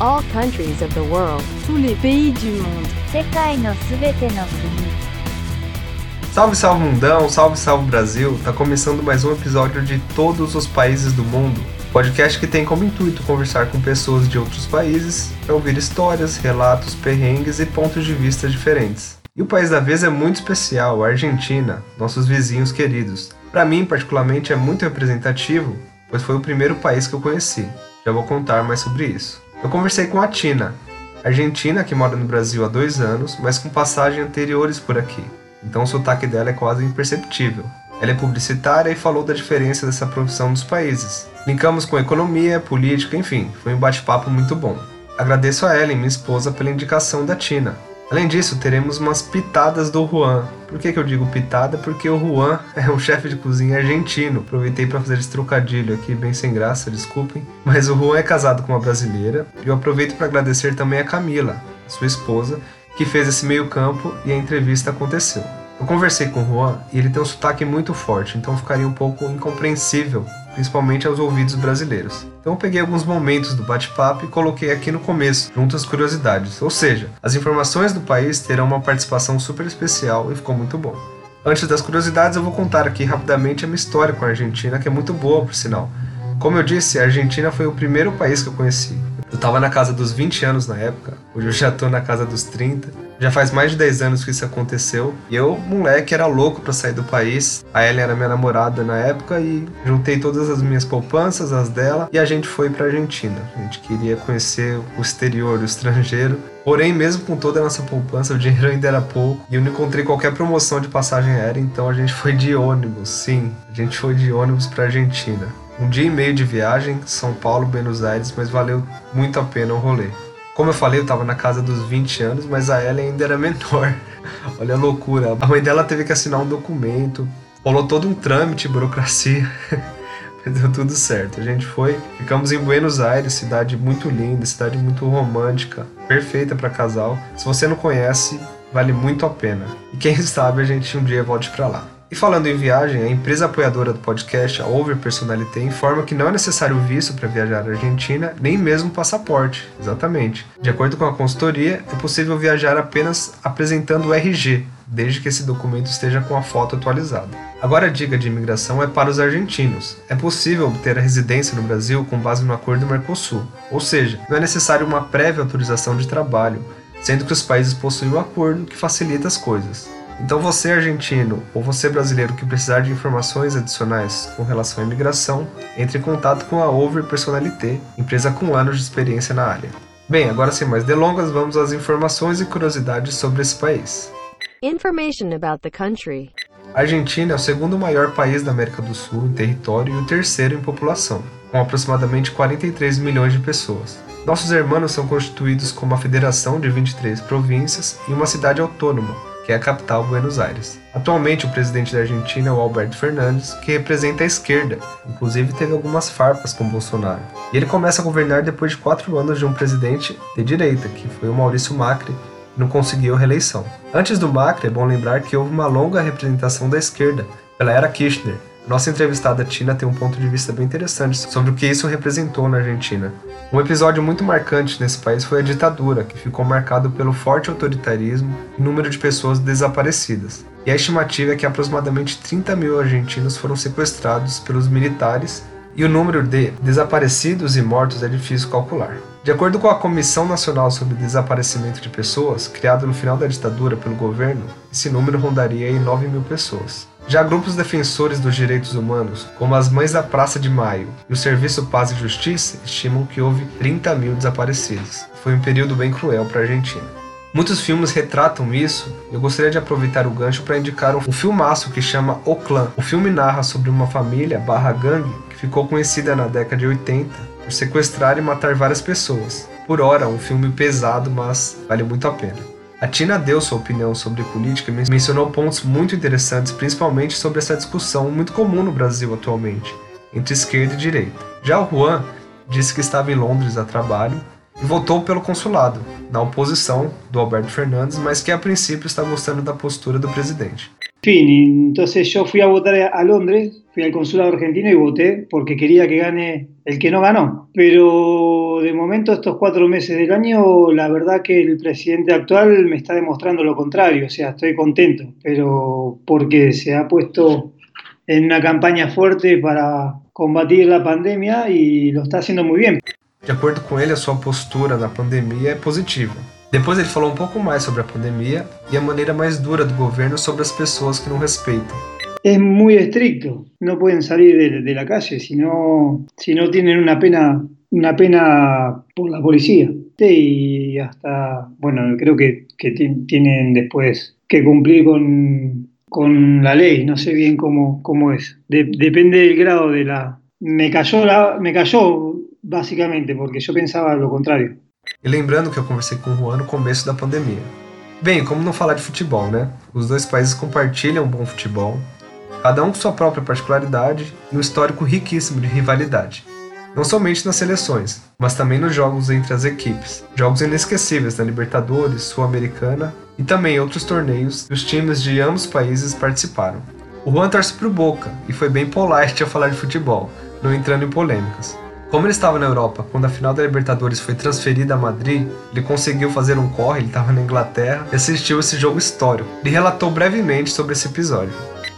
all countries of the world. tous les pays du monde, 世界のすべての国 Salve, salve mundão, salve, salve Brasil! Tá começando mais um episódio de Todos os Países do Mundo, podcast que tem como intuito conversar com pessoas de outros países para ouvir histórias, relatos, perrengues e pontos de vista diferentes. E o país da vez é muito especial, a Argentina, nossos vizinhos queridos. Para mim, particularmente, é muito representativo, pois foi o primeiro país que eu conheci. Já vou contar mais sobre isso. Eu conversei com a Tina, argentina que mora no Brasil há dois anos, mas com passagens anteriores por aqui então o sotaque dela é quase imperceptível. Ela é publicitária e falou da diferença dessa profissão dos países. Linkamos com economia, política, enfim, foi um bate-papo muito bom. Agradeço a Ellen, minha esposa, pela indicação da Tina. Além disso, teremos umas pitadas do Juan. Por que, que eu digo pitada? Porque o Juan é um chefe de cozinha argentino. Aproveitei para fazer esse trocadilho aqui, bem sem graça, desculpem. Mas o Juan é casado com uma brasileira. E eu aproveito para agradecer também a Camila, sua esposa, que fez esse meio campo e a entrevista aconteceu. Eu conversei com o Juan e ele tem um sotaque muito forte, então ficaria um pouco incompreensível, principalmente aos ouvidos brasileiros. Então eu peguei alguns momentos do bate-papo e coloquei aqui no começo, junto às curiosidades. Ou seja, as informações do país terão uma participação super especial e ficou muito bom. Antes das curiosidades, eu vou contar aqui rapidamente a minha história com a Argentina, que é muito boa, por sinal. Como eu disse, a Argentina foi o primeiro país que eu conheci. Eu tava na casa dos 20 anos na época, hoje eu já tô na casa dos 30. Já faz mais de 10 anos que isso aconteceu. E eu, moleque, era louco para sair do país. A Ellen era minha namorada na época e juntei todas as minhas poupanças, as dela, e a gente foi pra Argentina. A gente queria conhecer o exterior, o estrangeiro. Porém, mesmo com toda a nossa poupança, o dinheiro ainda era pouco e eu não encontrei qualquer promoção de passagem aérea, então a gente foi de ônibus. Sim, a gente foi de ônibus pra Argentina. Um dia e meio de viagem, São Paulo, Buenos Aires, mas valeu muito a pena o rolê. Como eu falei, eu tava na casa dos 20 anos, mas a Ellen ainda era menor. Olha a loucura. A mãe dela teve que assinar um documento, rolou todo um trâmite, burocracia. mas deu tudo certo. A gente foi, ficamos em Buenos Aires, cidade muito linda, cidade muito romântica, perfeita para casal. Se você não conhece, vale muito a pena. E quem sabe a gente um dia volte para lá. E falando em viagem, a empresa apoiadora do podcast, a Over Personalité, informa que não é necessário visto para viajar à Argentina, nem mesmo passaporte. Exatamente. De acordo com a consultoria, é possível viajar apenas apresentando o RG, desde que esse documento esteja com a foto atualizada. Agora a dica de imigração é para os argentinos. É possível obter a residência no Brasil com base no acordo Mercosul, ou seja, não é necessário uma prévia autorização de trabalho, sendo que os países possuem um acordo que facilita as coisas. Então você argentino ou você brasileiro que precisar de informações adicionais com relação à imigração, entre em contato com a Over Personalité, empresa com anos de experiência na área. Bem, agora sem mais delongas, vamos às informações e curiosidades sobre esse país. Information about the country. A Argentina é o segundo maior país da América do Sul em território e o terceiro em população, com aproximadamente 43 milhões de pessoas. Nossos irmãos são constituídos como uma federação de 23 províncias e uma cidade autônoma, que é a capital Buenos Aires. Atualmente, o presidente da Argentina é o Alberto Fernandes, que representa a esquerda, inclusive teve algumas farpas com Bolsonaro. E ele começa a governar depois de quatro anos de um presidente de direita, que foi o Maurício Macri, que não conseguiu reeleição. Antes do Macri, é bom lembrar que houve uma longa representação da esquerda, pela era Kirchner, nossa entrevistada Tina tem um ponto de vista bem interessante sobre o que isso representou na Argentina. Um episódio muito marcante nesse país foi a ditadura, que ficou marcado pelo forte autoritarismo e número de pessoas desaparecidas. E a estimativa é que aproximadamente 30 mil argentinos foram sequestrados pelos militares e o número de desaparecidos e mortos é difícil calcular. De acordo com a Comissão Nacional sobre Desaparecimento de Pessoas, criada no final da ditadura pelo governo, esse número rondaria em 9 mil pessoas. Já grupos defensores dos direitos humanos, como as Mães da Praça de Maio e o Serviço Paz e Justiça, estimam que houve 30 mil desaparecidos. Foi um período bem cruel para a Argentina. Muitos filmes retratam isso. Eu gostaria de aproveitar o gancho para indicar um filmaço que chama O Clã. O filme narra sobre uma família barra gangue que ficou conhecida na década de 80 por sequestrar e matar várias pessoas. Por hora, um filme pesado, mas vale muito a pena. A Tina deu sua opinião sobre política e mencionou pontos muito interessantes, principalmente sobre essa discussão muito comum no Brasil atualmente, entre esquerda e direita. Já o Juan disse que estava em Londres a trabalho e votou pelo consulado, na oposição do Alberto Fernandes, mas que a princípio está gostando da postura do presidente. Fin, entonces yo fui a votar a Londres, fui al consulado argentino y voté porque quería que gane el que no ganó. Pero de momento estos cuatro meses del año, la verdad que el presidente actual me está demostrando lo contrario, o sea, estoy contento, pero porque se ha puesto en una campaña fuerte para combatir la pandemia y lo está haciendo muy bien. De acordo com ele, a sua postura na pandemia é positiva. Depois ele falou um pouco mais sobre a pandemia e a maneira mais dura do governo sobre as pessoas que não respeitam. Es muy estricto, no pueden salir de, de la calle si no, si no tienen una pena, una pena por la policía. Y hasta, bueno, creo que, que ti- tienen después que cumplir con, con la ley, no sé bien cómo, cómo es. De- depende del grado de la... Me cayó, la, me cayó básicamente porque yo pensaba lo contrario. E lembrando que eu conversei com o Juan no começo da pandemia. Bem, como não falar de futebol, né? Os dois países compartilham um bom futebol, cada um com sua própria particularidade e um histórico riquíssimo de rivalidade. Não somente nas seleções, mas também nos jogos entre as equipes. Jogos inesquecíveis na Libertadores, Sul-Americana e também outros torneios que os times de ambos países participaram. O Juan torce pro Boca e foi bem polite ao falar de futebol, não entrando em polêmicas. Como ele estava na Europa quando a final da Libertadores foi transferida a Madrid, ele conseguiu fazer um corre, ele estava na Inglaterra e assistiu esse jogo histórico. Ele relatou brevemente sobre esse episódio.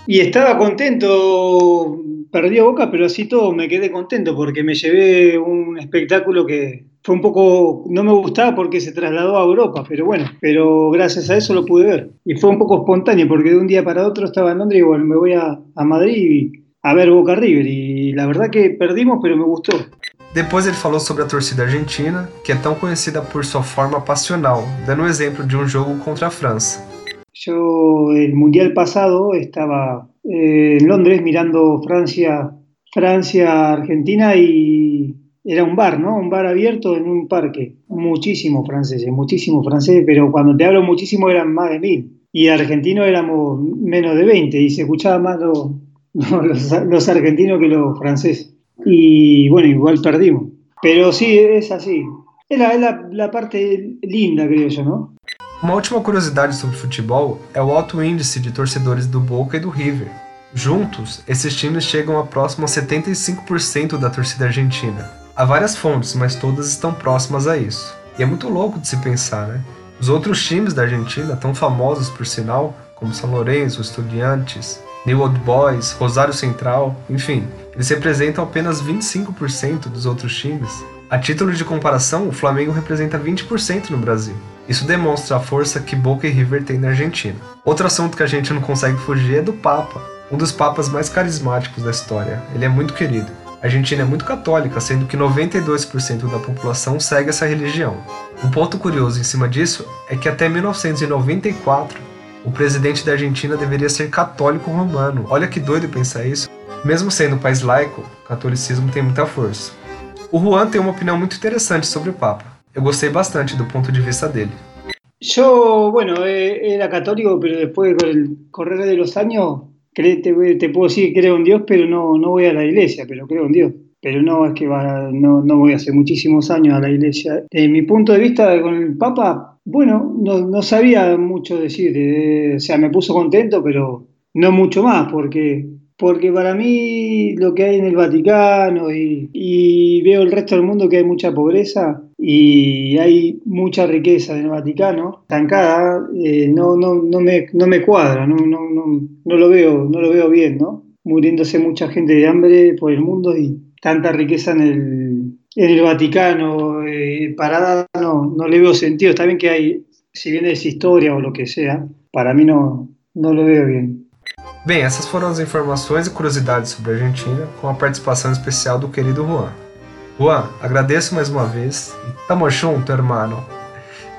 Y estaba contento, perdí a Boca, pero así todo me quedé contento porque me llevé un espectáculo que fue un poco, no me gustaba porque se trasladó a Europa, pero bueno, pero gracias a eso lo pude ver. Y fue un poco espontáneo porque de un día para otro estaba en Londres y bueno, me voy a, a Madrid a ver Boca River y la verdad que perdimos, pero me gustó. Depois ele falou sobre a torcida argentina, que é tão conhecida por sua forma passional, dando um exemplo de um jogo contra a França. Yo el mundial pasado estaba eh, en Londres mirando Francia, Francia, Argentina y era un bar, ¿no? Un bar abierto en un parque. Muchísimos franceses, muchísimos franceses, pero cuando te hablo muchísimo eran más de mil. Y argentinos éramos menos de 20 y se escuchaba más lo- lo- los, los argentinos que los franceses. Y bueno, igual perdimos. Pero sí, es así. Es la, la- la parte linda, creo yo, ¿no? Uma última curiosidade sobre futebol é o alto índice de torcedores do Boca e do River. Juntos, esses times chegam a próximo a 75% da torcida argentina. Há várias fontes, mas todas estão próximas a isso. E é muito louco de se pensar, né? Os outros times da Argentina, tão famosos por sinal, como São Lourenço, Estudiantes, New Old Boys, Rosário Central, enfim, eles representam apenas 25% dos outros times. A título de comparação, o Flamengo representa 20% no Brasil. Isso demonstra a força que Boca e River têm na Argentina. Outro assunto que a gente não consegue fugir é do Papa, um dos papas mais carismáticos da história. Ele é muito querido. A Argentina é muito católica, sendo que 92% da população segue essa religião. Um ponto curioso em cima disso é que até 1994 o presidente da Argentina deveria ser católico romano. Olha que doido pensar isso. Mesmo sendo um país laico, o catolicismo tem muita força. O Juan tem uma opinião muito interessante sobre o Papa. Eu gostei bastante do ponto de vista dele. Yo, bueno, eh, era católico, pero después con el correr de los años, te, te puedo decir que creo en Dios, pero no, no voy a la iglesia, pero creo en Dios. Pero no es que no, no voy hace muchísimos años a la iglesia. De mi punto de vista con el Papa, bueno, no, no sabía mucho decir. o sea, me puso contento, pero no mucho más, porque, porque para mí lo que hay en el Vaticano y, y veo el resto del mundo que hay mucha pobreza y hay mucha riqueza en el Vaticano, estancada, eh, no, no, no, me, no me cuadra, no, no, no, no lo veo, no lo veo bien, ¿no? Muriéndose mucha gente de hambre por el mundo y tanta riqueza en el, en el Vaticano, eh, parada, no, no le veo sentido. Está bien que hay, si bien es historia o lo que sea, para mí no, no lo veo bien. Bem, essas foram as informações e curiosidades sobre a Argentina, com a participação especial do querido Juan. Juan, agradeço mais uma vez e tamo junto, hermano.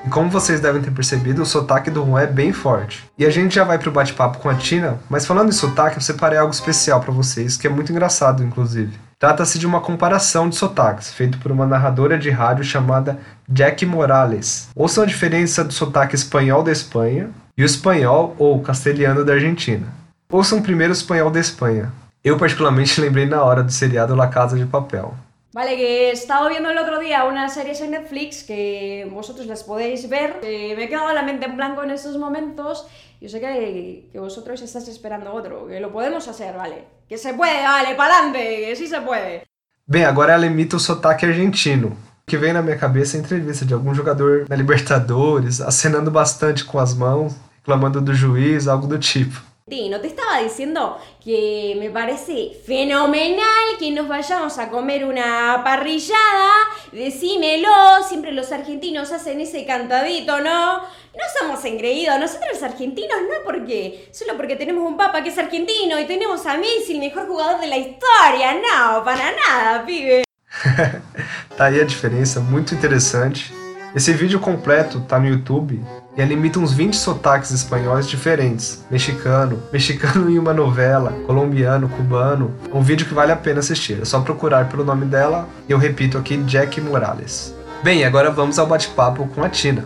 E como vocês devem ter percebido, o sotaque do Juan é bem forte. E a gente já vai pro bate-papo com a Tina, mas falando em sotaque, eu separei algo especial para vocês, que é muito engraçado, inclusive. Trata-se de uma comparação de sotaques, feito por uma narradora de rádio chamada Jack Morales. Ouçam a diferença do sotaque espanhol da Espanha e o espanhol ou castelhano da Argentina. Ouçam primeiro o espanhol da Espanha. Eu particularmente lembrei na hora do seriado La Casa de Papel. Vale, que he estado viendo el otro día unas series en Netflix que vosotros las podéis ver. Eh, me he quedado la mente en blanco en momentos Yo sé que, que vosotros estáis esperando otro, que lo podemos hacer, ¿vale? Que se puede, vale, pa'lante, que sí se puede. Bem, agora ela imita o sotaque argentino. Que vem na minha cabeça é a entrevista de algum jogador da Libertadores, acenando bastante com as mãos, reclamando do juiz, algo do tipo. No te estaba diciendo que me parece fenomenal que nos vayamos a comer una parrillada, decímelo, siempre los argentinos hacen ese cantadito, ¿no? No somos engreídos, nosotros los argentinos no porque, solo porque tenemos un papa que es argentino y tenemos a Messi, el mejor jugador de la historia, no, para nada, pibe. tá aí a diferença, muito interessante. Esse vídeo completo tá no YouTube e ela imita uns 20 sotaques espanhóis diferentes: mexicano, mexicano em uma novela, colombiano, cubano. Um vídeo que vale a pena assistir. É só procurar pelo nome dela e eu repito aqui: Jack Morales. Bem, agora vamos ao bate-papo com a Tina.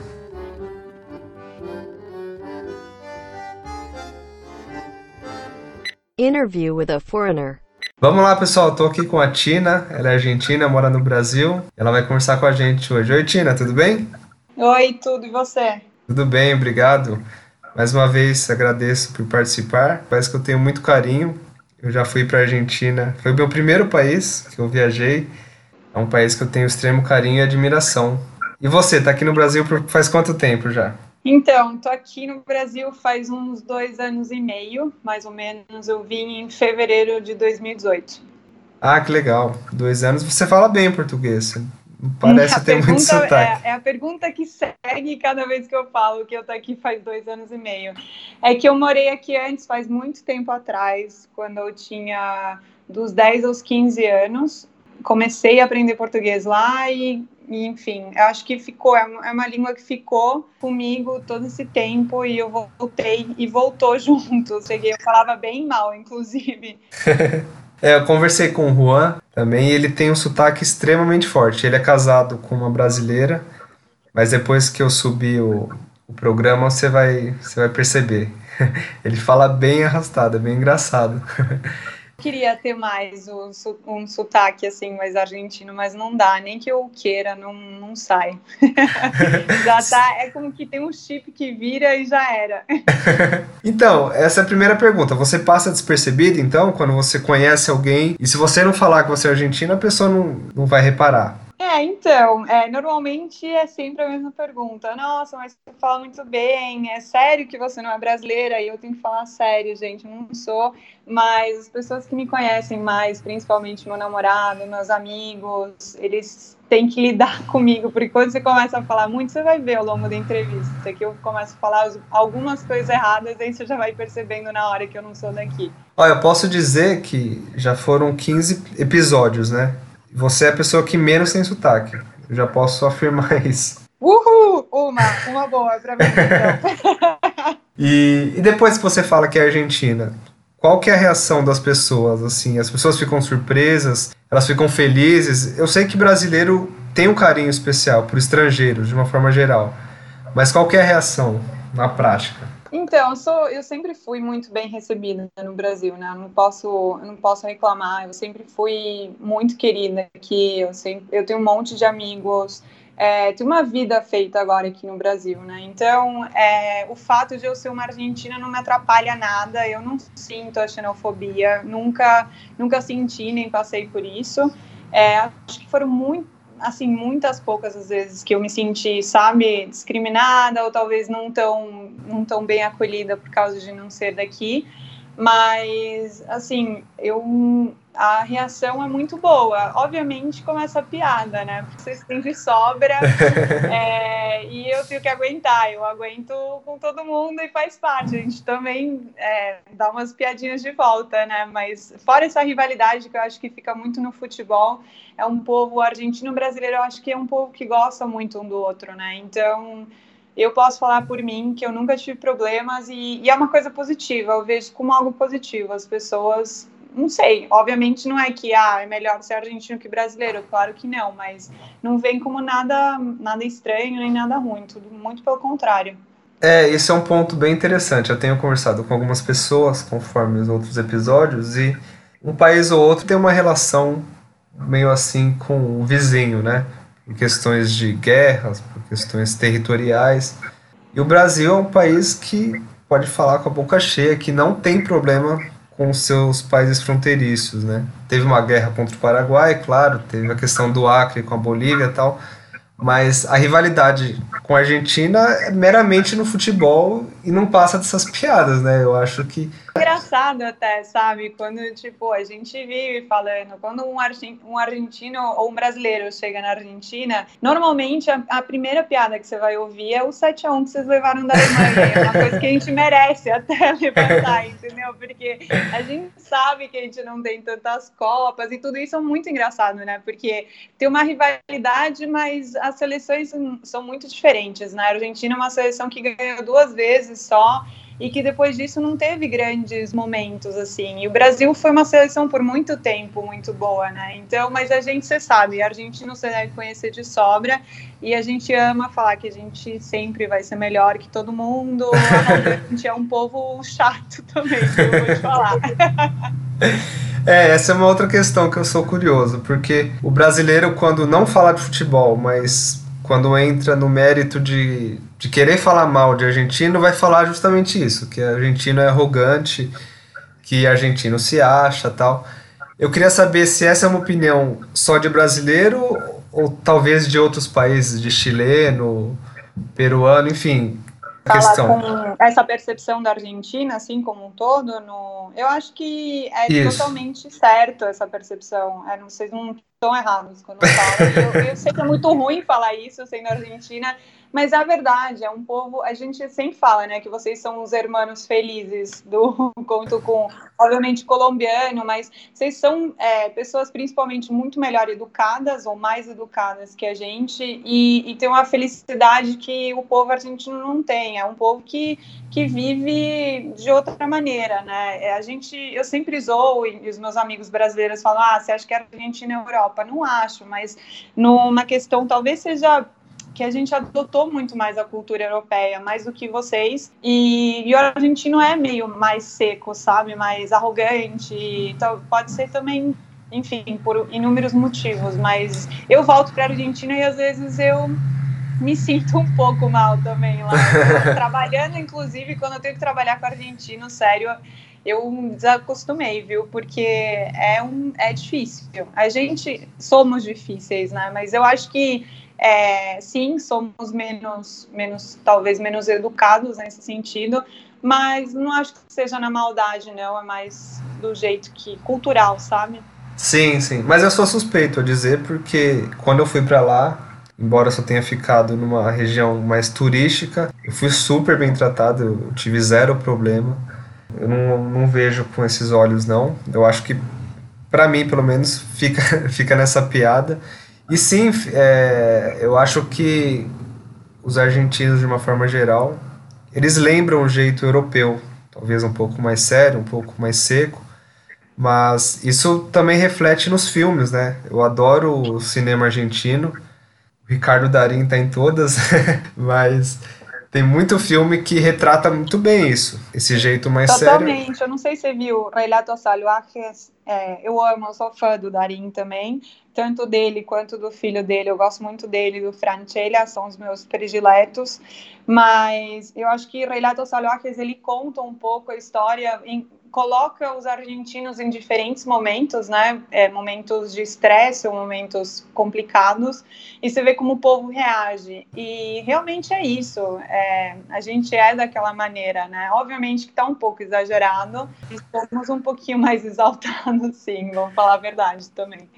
Interview with a foreigner. Vamos lá, pessoal. Estou aqui com a Tina. Ela é argentina, mora no Brasil. Ela vai conversar com a gente hoje. Oi, Tina, tudo bem? Oi, tudo. E você? Tudo bem, obrigado. Mais uma vez agradeço por participar. Parece que eu tenho muito carinho. Eu já fui para a Argentina. Foi o meu primeiro país que eu viajei. É um país que eu tenho extremo carinho e admiração. E você, está aqui no Brasil faz quanto tempo já? Então, tô aqui no Brasil faz uns dois anos e meio, mais ou menos. Eu vim em fevereiro de 2018. Ah, que legal. Dois anos. Você fala bem português. Parece a ter muito sotaque. É, é, a pergunta que segue cada vez que eu falo que eu tô aqui faz dois anos e meio. É que eu morei aqui antes, faz muito tempo atrás, quando eu tinha dos 10 aos 15 anos. Comecei a aprender português lá e, e enfim, eu acho que ficou, é uma, é uma língua que ficou comigo todo esse tempo e eu voltei e voltou junto. Eu cheguei, eu falava bem mal, inclusive. É, eu conversei com o Juan também ele tem um sotaque extremamente forte. Ele é casado com uma brasileira, mas depois que eu subi o, o programa você vai, você vai perceber. Ele fala bem arrastado, é bem engraçado. queria ter mais um, um sotaque assim mais argentino, mas não dá, nem que eu queira, não, não sai. já tá, é como que tem um chip que vira e já era. então, essa é a primeira pergunta. Você passa despercebido, então, quando você conhece alguém, e se você não falar que você é argentino, a pessoa não, não vai reparar. É, então, é, normalmente é sempre a mesma pergunta. Nossa, mas você fala muito bem, é sério que você não é brasileira? E eu tenho que falar sério, gente, não sou. Mas as pessoas que me conhecem mais, principalmente meu namorado, meus amigos, eles têm que lidar comigo, porque quando você começa a falar muito, você vai ver ao longo da entrevista que eu começo a falar algumas coisas erradas, aí você já vai percebendo na hora que eu não sou daqui. Olha, eu posso dizer que já foram 15 episódios, né? Você é a pessoa que menos tem sotaque. Eu já posso afirmar isso. Uhul! Uma, uma boa pra mim, então. e, e depois que você fala que é argentina, qual que é a reação das pessoas? Assim, as pessoas ficam surpresas, elas ficam felizes. Eu sei que brasileiro tem um carinho especial por estrangeiros, de uma forma geral. Mas qual que é a reação na prática? Então, eu, sou, eu sempre fui muito bem recebida no Brasil, né? Eu não posso, eu não posso reclamar. Eu sempre fui muito querida aqui. Eu, sempre, eu tenho um monte de amigos. É, tenho uma vida feita agora aqui no Brasil, né? Então, é, o fato de eu ser uma argentina não me atrapalha nada. Eu não sinto a xenofobia. Nunca, nunca senti nem passei por isso. É, acho que foram muito assim, muitas poucas as vezes que eu me senti, sabe, discriminada ou talvez não tão, não tão bem acolhida por causa de não ser daqui. Mas, assim, eu a reação é muito boa. Obviamente, com essa piada, né? Porque vocês têm de sobra é, e eu tenho que aguentar. Eu aguento com todo mundo e faz parte. A gente também é, dá umas piadinhas de volta, né? Mas fora essa rivalidade que eu acho que fica muito no futebol, é um povo argentino-brasileiro, eu acho que é um povo que gosta muito um do outro, né? Então eu posso falar por mim que eu nunca tive problemas e, e, é uma coisa positiva, eu vejo como algo positivo. As pessoas não sei, obviamente não é que ah, é melhor ser argentino que brasileiro, claro que não, mas não vem como nada, nada estranho nem nada ruim, tudo muito pelo contrário. É, esse é um ponto bem interessante. Eu tenho conversado com algumas pessoas, conforme os outros episódios, e um país ou outro tem uma relação meio assim com o vizinho, né? Por questões de guerras, por questões territoriais. E o Brasil é um país que pode falar com a boca cheia que não tem problema com seus países fronteiriços, né? Teve uma guerra contra o Paraguai, claro, teve a questão do Acre com a Bolívia e tal, mas a rivalidade com a Argentina é meramente no futebol e não passa dessas piadas, né? Eu acho que. Engraçado até, sabe? Quando, tipo, a gente vive falando, quando um, um argentino ou um brasileiro chega na Argentina, normalmente a, a primeira piada que você vai ouvir é o 7x1 que vocês levaram da Alemanha. É uma coisa que a gente merece até levantar, entendeu? Porque a gente sabe que a gente não tem tantas Copas e tudo isso é muito engraçado, né? Porque tem uma rivalidade, mas as seleções são muito diferentes, né? A Argentina é uma seleção que ganhou duas vezes só e que depois disso não teve grandes momentos assim. E o Brasil foi uma seleção por muito tempo muito boa, né? Então, mas a gente, você sabe, a Argentina você deve conhecer de sobra e a gente ama falar que a gente sempre vai ser melhor que todo mundo. A gente é um povo chato também, eu vou te falar. É, essa é uma outra questão que eu sou curioso, porque o brasileiro, quando não fala de futebol, mas quando entra no mérito de, de querer falar mal de argentino, vai falar justamente isso, que argentino é arrogante, que argentino se acha tal. Eu queria saber se essa é uma opinião só de brasileiro ou talvez de outros países, de chileno, peruano, enfim, questão. essa percepção da Argentina, assim como um todo, no... eu acho que é Isso. totalmente certo essa percepção. É, vocês não estão errados quando falo. eu, eu sei que é muito ruim falar isso sendo argentina, mas é a verdade, é um povo. A gente sempre fala, né, que vocês são os hermanos felizes do conto com, obviamente, colombiano, mas vocês são é, pessoas principalmente muito melhor educadas ou mais educadas que a gente e, e tem uma felicidade que o povo argentino não tem. É um povo que, que vive de outra maneira, né? É, a gente, eu sempre zoo e os meus amigos brasileiros falam: ah, você acha que a Argentina é Europa? Não acho, mas numa questão talvez seja que a gente adotou muito mais a cultura europeia, mais do que vocês. E, e o argentino é meio mais seco, sabe? Mais arrogante. Então, pode ser também, enfim, por inúmeros motivos. Mas eu volto para a Argentina e às vezes eu me sinto um pouco mal também lá. Trabalhando, inclusive, quando eu tenho que trabalhar com argentino, sério, eu desacostumei, viu? Porque é, um, é difícil. A gente somos difíceis, né? Mas eu acho que é, sim, somos menos, menos, talvez menos educados nesse sentido, mas não acho que seja na maldade, não, é mais do jeito que cultural, sabe? Sim, sim, mas eu sou suspeito a dizer porque quando eu fui para lá, embora só tenha ficado numa região mais turística, eu fui super bem tratado, eu tive zero problema. Eu não, não vejo com esses olhos não. Eu acho que para mim, pelo menos, fica fica nessa piada. E sim, é, eu acho que os argentinos, de uma forma geral, eles lembram o jeito europeu, talvez um pouco mais sério, um pouco mais seco, mas isso também reflete nos filmes, né? Eu adoro o cinema argentino, o Ricardo Darim tá em todas, mas tem muito filme que retrata muito bem isso, esse jeito mais Totalmente. sério. Totalmente. Eu não sei se você viu Relatos Salvajes. É, eu amo, eu sou fã do Darim também, tanto dele quanto do filho dele. Eu gosto muito dele, do Francella, são os meus prediletos. Mas eu acho que Relatos Salvajes ele conta um pouco a história coloca os argentinos em diferentes momentos, né? É, momentos de estresse ou momentos complicados, e você vê como o povo reage. E realmente é isso. É, a gente é daquela maneira, né? Obviamente que está um pouco exagerado, estamos um pouquinho mais exaltados, sim, vamos falar a verdade também.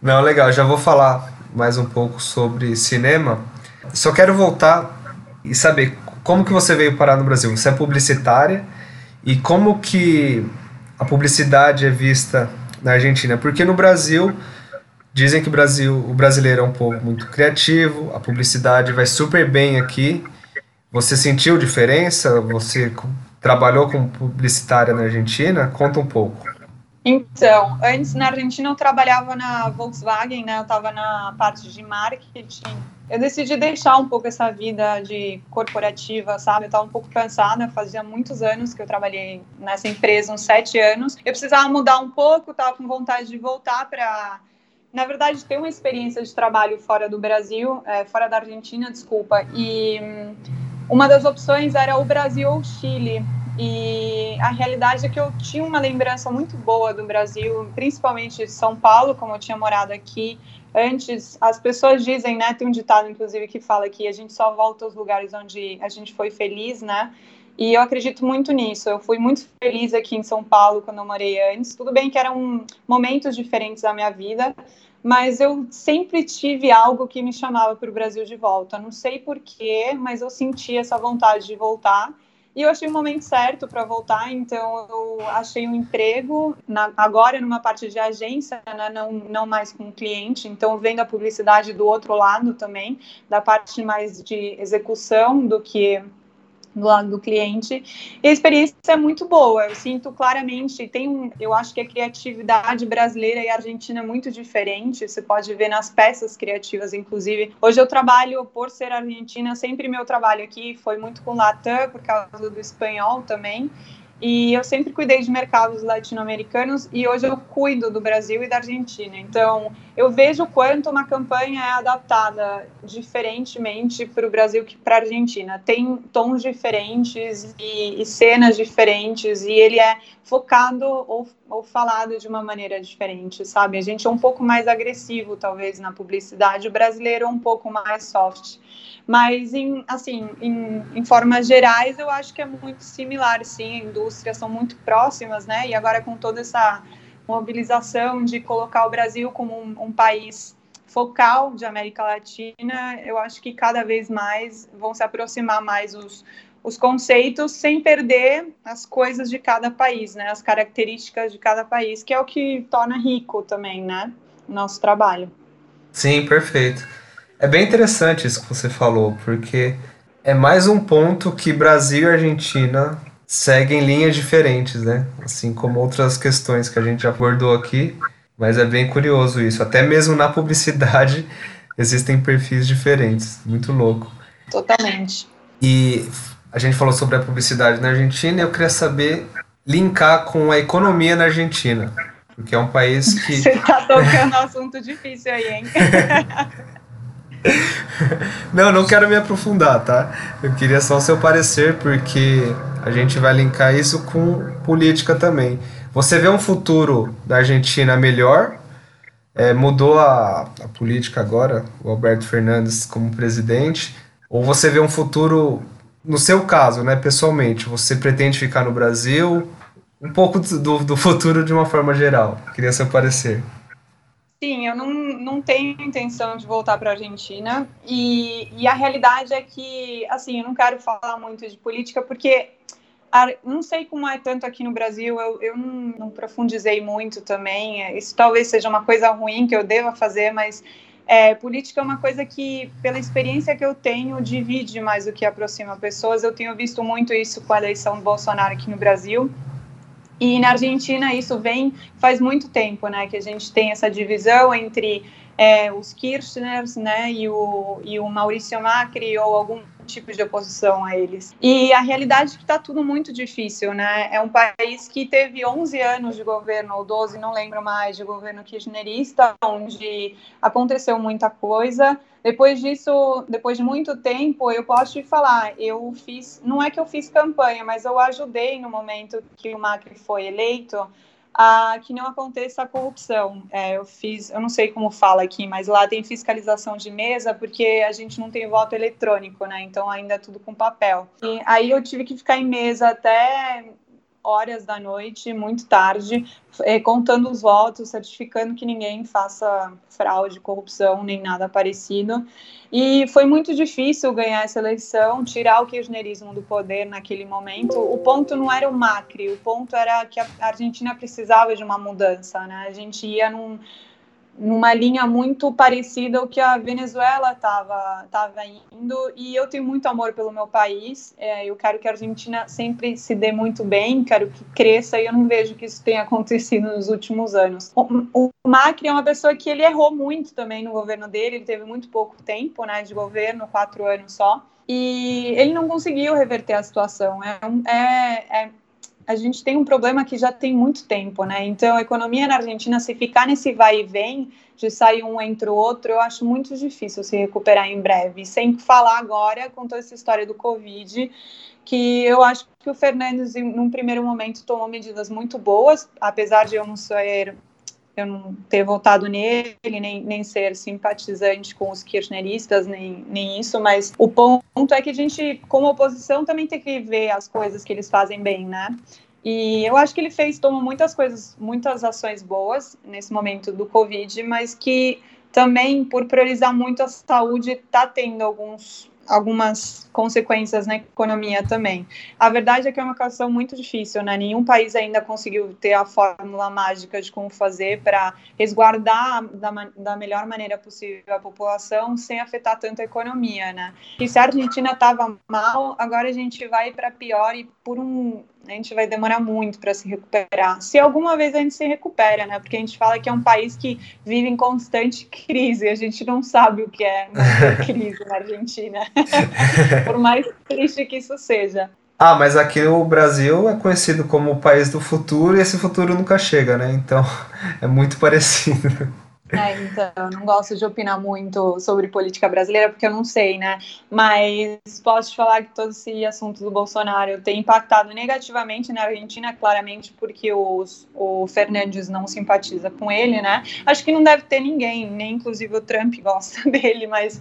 Não, legal, já vou falar mais um pouco sobre cinema. Só quero voltar e saber como que você veio parar no Brasil. Você é publicitária e como que a publicidade é vista na Argentina? Porque no Brasil dizem que o Brasil, o brasileiro é um povo muito criativo, a publicidade vai super bem aqui. Você sentiu diferença? Você trabalhou como publicitária na Argentina? Conta um pouco. Então, antes na Argentina eu trabalhava na Volkswagen, né? Eu estava na parte de marketing. Eu decidi deixar um pouco essa vida de corporativa, sabe? Eu estava um pouco cansada, fazia muitos anos que eu trabalhei nessa empresa, uns sete anos. Eu precisava mudar um pouco, estava com vontade de voltar para na verdade, ter uma experiência de trabalho fora do Brasil, é, fora da Argentina, desculpa, e uma das opções era o Brasil ou o Chile. E a realidade é que eu tinha uma lembrança muito boa do Brasil, principalmente de São Paulo, como eu tinha morado aqui. Antes, as pessoas dizem, né? Tem um ditado, inclusive, que fala que a gente só volta aos lugares onde a gente foi feliz, né? E eu acredito muito nisso. Eu fui muito feliz aqui em São Paulo quando eu morei antes. Tudo bem que eram momentos diferentes da minha vida, mas eu sempre tive algo que me chamava para o Brasil de volta. Não sei porquê, mas eu senti essa vontade de voltar. E eu achei o momento certo para voltar, então eu achei um emprego na, agora numa parte de agência, né, não, não mais com cliente, então vendo a publicidade do outro lado também, da parte mais de execução do que do lado do cliente. E a experiência é muito boa. Eu sinto claramente, tem um, eu acho que a criatividade brasileira e argentina é muito diferente. Você pode ver nas peças criativas, inclusive. Hoje eu trabalho por ser argentina, sempre meu trabalho aqui foi muito com Latam por causa do espanhol também. E eu sempre cuidei de mercados latino-americanos e hoje eu cuido do Brasil e da Argentina. Então, eu vejo quanto uma campanha é adaptada diferentemente para o Brasil que para a Argentina. Tem tons diferentes e, e, cenas diferentes e ele é focado ou, ou falado de uma maneira diferente, sabe? A gente é um pouco mais agressivo, talvez, na publicidade. O brasileiro é um pouco mais soft. Mas, em, assim, em, em formas gerais, eu acho que é muito similar, sim. Indústrias são muito próximas, né? E agora com toda essa mobilização de colocar o Brasil como um, um país focal de América Latina, eu acho que cada vez mais vão se aproximar mais os, os conceitos sem perder as coisas de cada país, né? As características de cada país, que é o que torna rico também, né? Nosso trabalho. Sim, perfeito. É bem interessante isso que você falou, porque é mais um ponto que Brasil e Argentina seguem linhas diferentes, né? Assim como outras questões que a gente já abordou aqui, mas é bem curioso isso. Até mesmo na publicidade existem perfis diferentes. Muito louco. Totalmente. E a gente falou sobre a publicidade na Argentina e eu queria saber linkar com a economia na Argentina. Porque é um país que. Você tá tocando um assunto difícil aí, hein? não, não quero me aprofundar, tá? Eu queria só o seu parecer, porque a gente vai linkar isso com política também. Você vê um futuro da Argentina melhor? É, mudou a, a política agora, o Alberto Fernandes como presidente? Ou você vê um futuro, no seu caso, né, pessoalmente, você pretende ficar no Brasil? Um pouco do, do futuro de uma forma geral. Queria seu parecer. Sim, eu não, não tenho intenção de voltar para a Argentina e, e a realidade é que, assim, eu não quero falar muito de política porque não sei como é tanto aqui no Brasil, eu, eu não, não, profundizei muito também. Isso talvez seja uma coisa ruim que eu deva fazer, mas é, política é uma coisa que, pela experiência que eu tenho, divide mais do que aproxima pessoas. Eu tenho visto muito isso com a eleição do Bolsonaro aqui no Brasil. E na Argentina isso vem faz muito tempo, né, que a gente tem essa divisão entre é, os Kirchners, né, e o, e o Maurício Macri ou algum tipo de oposição a eles. E a realidade é que está tudo muito difícil, né? É um país que teve 11 anos de governo, ou 12, não lembro mais, de governo kirchnerista, onde aconteceu muita coisa. Depois disso, depois de muito tempo, eu posso te falar, eu fiz, não é que eu fiz campanha, mas eu ajudei no momento que o Macri foi eleito a que não aconteça a corrupção. É, eu fiz, eu não sei como fala aqui, mas lá tem fiscalização de mesa porque a gente não tem voto eletrônico, né? Então ainda é tudo com papel. E aí eu tive que ficar em mesa até horas da noite, muito tarde, é, contando os votos, certificando que ninguém faça fraude, corrupção, nem nada parecido. E foi muito difícil ganhar essa eleição, tirar o kirchnerismo do poder naquele momento. O ponto não era o Macri, o ponto era que a Argentina precisava de uma mudança, né? A gente ia num numa linha muito parecida ao que a Venezuela estava tava indo. E eu tenho muito amor pelo meu país. É, eu quero que a Argentina sempre se dê muito bem quero que cresça e eu não vejo que isso tenha acontecido nos últimos anos. O, o Macri é uma pessoa que ele errou muito também no governo dele ele teve muito pouco tempo né de governo quatro anos só. E ele não conseguiu reverter a situação. É, é, é a gente tem um problema que já tem muito tempo, né? Então, a economia na Argentina, se ficar nesse vai e vem, de sair um entre o outro, eu acho muito difícil se recuperar em breve. Sem falar agora com toda essa história do Covid, que eu acho que o Fernandes, num primeiro momento, tomou medidas muito boas, apesar de eu não ser eu não ter votado nele, nem, nem ser simpatizante com os kirchneristas, nem, nem isso, mas o ponto é que a gente, como oposição, também tem que ver as coisas que eles fazem bem, né? E eu acho que ele fez, tomou muitas coisas, muitas ações boas nesse momento do Covid, mas que também, por priorizar muito a saúde, está tendo alguns algumas consequências na economia também. A verdade é que é uma situação muito difícil, né? Nenhum país ainda conseguiu ter a fórmula mágica de como fazer para resguardar da, da melhor maneira possível a população sem afetar tanto a economia, né? E se a Argentina estava mal, agora a gente vai para pior e por um a gente vai demorar muito para se recuperar. Se alguma vez a gente se recupera, né? Porque a gente fala que é um país que vive em constante crise, a gente não sabe o que é crise na Argentina. Por mais triste que isso seja. Ah, mas aqui o Brasil é conhecido como o país do futuro e esse futuro nunca chega, né? Então é muito parecido. É, então, eu não gosto de opinar muito sobre política brasileira, porque eu não sei, né? Mas posso te falar que todo esse assunto do Bolsonaro tem impactado negativamente na Argentina, claramente, porque os, o Fernandes não simpatiza com ele, né? Acho que não deve ter ninguém, nem inclusive o Trump gosta dele, mas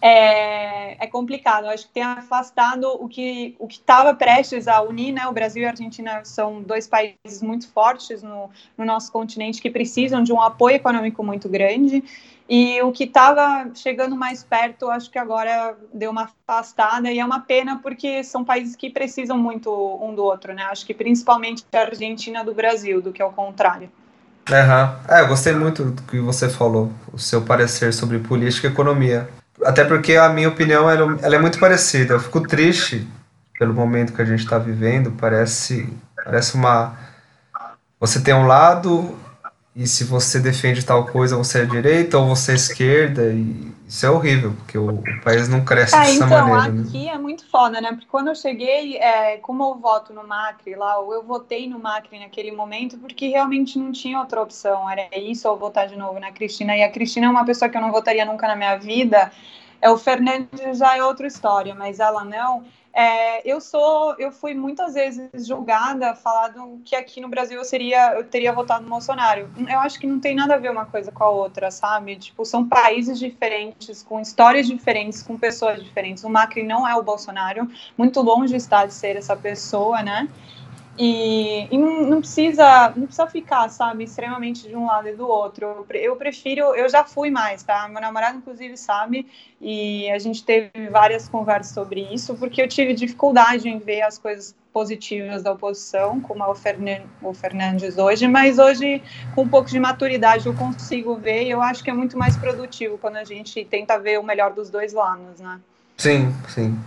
é, é, complicado. Acho que tem afastado o que o que estava prestes a unir, né? O Brasil e a Argentina são dois países muito fortes no, no nosso continente que precisam de um apoio econômico muito grande. E o que estava chegando mais perto, acho que agora deu uma afastada e é uma pena porque são países que precisam muito um do outro, né? Acho que principalmente a Argentina do Brasil, do que ao contrário. Uhum. É, eu gostei muito do que você falou, o seu parecer sobre política e economia. Até porque a minha opinião ela, ela é muito parecida. Eu fico triste pelo momento que a gente está vivendo. Parece, parece uma. Você tem um lado e se você defende tal coisa, você é direita ou você é esquerda. E isso é horrível, porque o, o país não cresce é, dessa então, maneira. Né? Aqui né? é muito foda, né? Porque quando eu cheguei, é, como eu voto no Macri lá, ou eu votei no Macri naquele momento, porque realmente não tinha outra opção. Era isso ou votar de novo na Cristina. E a Cristina é uma pessoa que eu não votaria nunca na minha vida. É, o Fernandes já é outra história, mas ela não. É, eu sou, eu fui muitas vezes julgada, falado que aqui no Brasil eu seria, eu teria votado no Bolsonaro. Eu acho que não tem nada a ver uma coisa com a outra, sabe? Tipo, são países diferentes, com histórias diferentes, com pessoas diferentes. O Macri não é o Bolsonaro, muito longe está de ser essa pessoa, né? E, e não, não, precisa não precisa ficar, sabe, extremamente de um lado e do outro. Eu prefiro, eu já fui mais, tá? Meu namorado, inclusive, sabe, e a gente teve várias conversas sobre isso, porque eu tive dificuldade em ver as coisas positivas da oposição, como é o, Fern o Fernandes hoje, mas hoje, com um pouco de maturidade, eu consigo ver e eu acho que é muito mais produtivo quando a gente tenta ver o melhor dos dois lados, né? Sim, sim.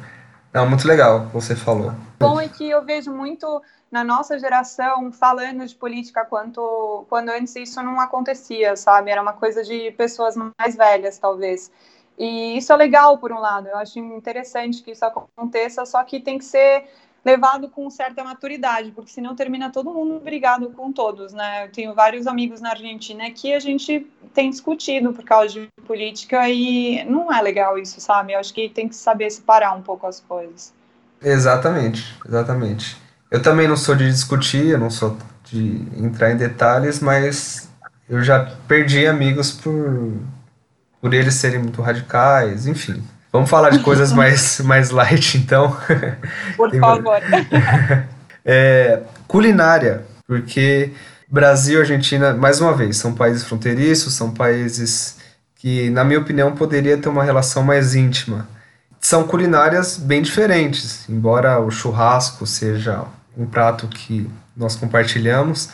Não, muito legal você falou. Bom é que eu vejo muito na nossa geração falando de política quanto quando antes isso não acontecia, sabe? Era uma coisa de pessoas mais velhas, talvez. E isso é legal por um lado. Eu acho interessante que isso aconteça, só que tem que ser levado com certa maturidade, porque senão termina todo mundo brigado com todos, né? Eu tenho vários amigos na Argentina que a gente tem discutido por causa de política e não é legal isso, sabe? Eu acho que tem que saber separar um pouco as coisas. Exatamente, exatamente. Eu também não sou de discutir, eu não sou de entrar em detalhes, mas eu já perdi amigos por, por eles serem muito radicais, enfim. Vamos falar de coisas mais, mais light, então. Por favor. é, culinária, porque Brasil e Argentina, mais uma vez, são países fronteiriços, são países que, na minha opinião, poderia ter uma relação mais íntima. São culinárias bem diferentes, embora o churrasco seja um prato que nós compartilhamos.